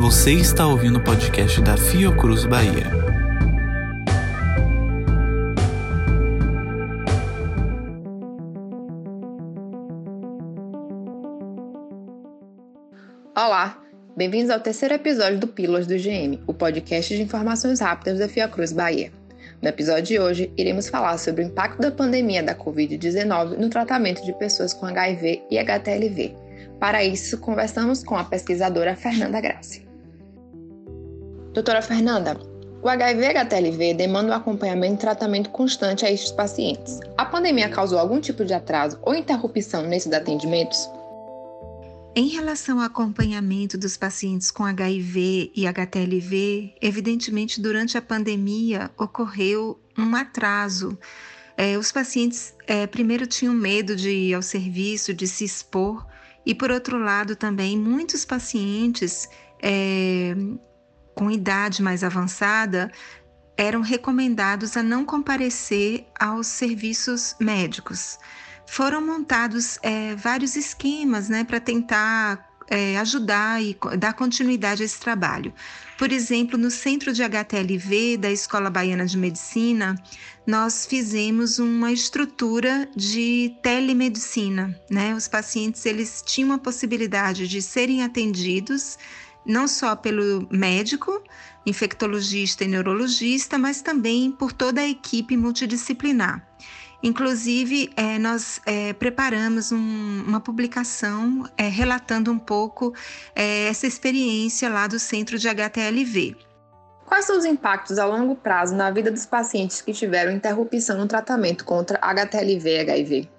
Você está ouvindo o podcast da Fiocruz Bahia. Olá, bem-vindos ao terceiro episódio do Pílulas do GM, o podcast de informações rápidas da Fiocruz Bahia. No episódio de hoje, iremos falar sobre o impacto da pandemia da Covid-19 no tratamento de pessoas com HIV e HTLV. Para isso, conversamos com a pesquisadora Fernanda Grassi. Doutora Fernanda, o HIV e HTLV demandam um acompanhamento e tratamento constante a estes pacientes. A pandemia causou algum tipo de atraso ou interrupção nesses atendimentos? Em relação ao acompanhamento dos pacientes com HIV e HTLV, evidentemente durante a pandemia ocorreu um atraso. É, os pacientes é, primeiro tinham medo de ir ao serviço, de se expor, e por outro lado também muitos pacientes é, com idade mais avançada eram recomendados a não comparecer aos serviços médicos foram montados é, vários esquemas né, para tentar é, ajudar e dar continuidade a esse trabalho. Por exemplo, no Centro de HTLV da Escola Baiana de Medicina, nós fizemos uma estrutura de telemedicina. Né? Os pacientes eles tinham a possibilidade de serem atendidos não só pelo médico, infectologista e neurologista, mas também por toda a equipe multidisciplinar. Inclusive, é, nós é, preparamos um, uma publicação é, relatando um pouco é, essa experiência lá do centro de HTLV. Quais são os impactos a longo prazo na vida dos pacientes que tiveram interrupção no tratamento contra HTLV e HIV?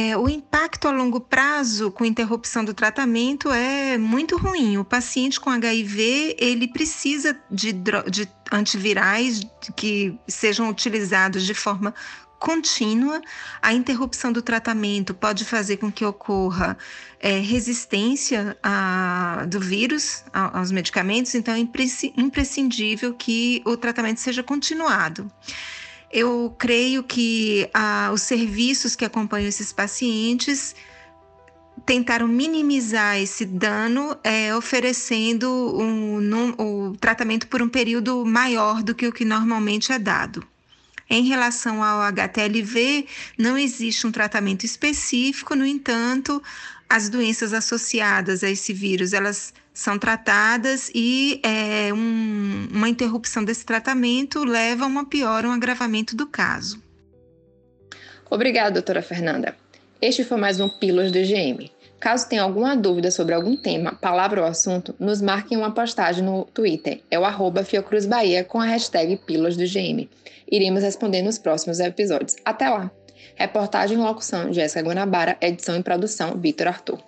É, o impacto a longo prazo com interrupção do tratamento é muito ruim. O paciente com HIV ele precisa de, de antivirais que sejam utilizados de forma contínua, a interrupção do tratamento pode fazer com que ocorra é, resistência a, do vírus a, aos medicamentos, então é imprescindível que o tratamento seja continuado. Eu creio que a, os serviços que acompanham esses pacientes tentaram minimizar esse dano, é, oferecendo um, o tratamento por um período maior do que o que normalmente é dado. Em relação ao HTLV, não existe um tratamento específico, no entanto, as doenças associadas a esse vírus, elas são tratadas e é, um, uma interrupção desse tratamento leva a uma pior, um agravamento do caso. Obrigada, doutora Fernanda. Este foi mais um Pílulas do GM. Caso tenha alguma dúvida sobre algum tema, palavra ou assunto, nos marque em uma postagem no Twitter. É o arroba Fiocruz Bahia com a hashtag Pílulas do GM. Iremos responder nos próximos episódios. Até lá! Reportagem e locução, Jéssica Guanabara. Edição e produção, Vitor Arthur.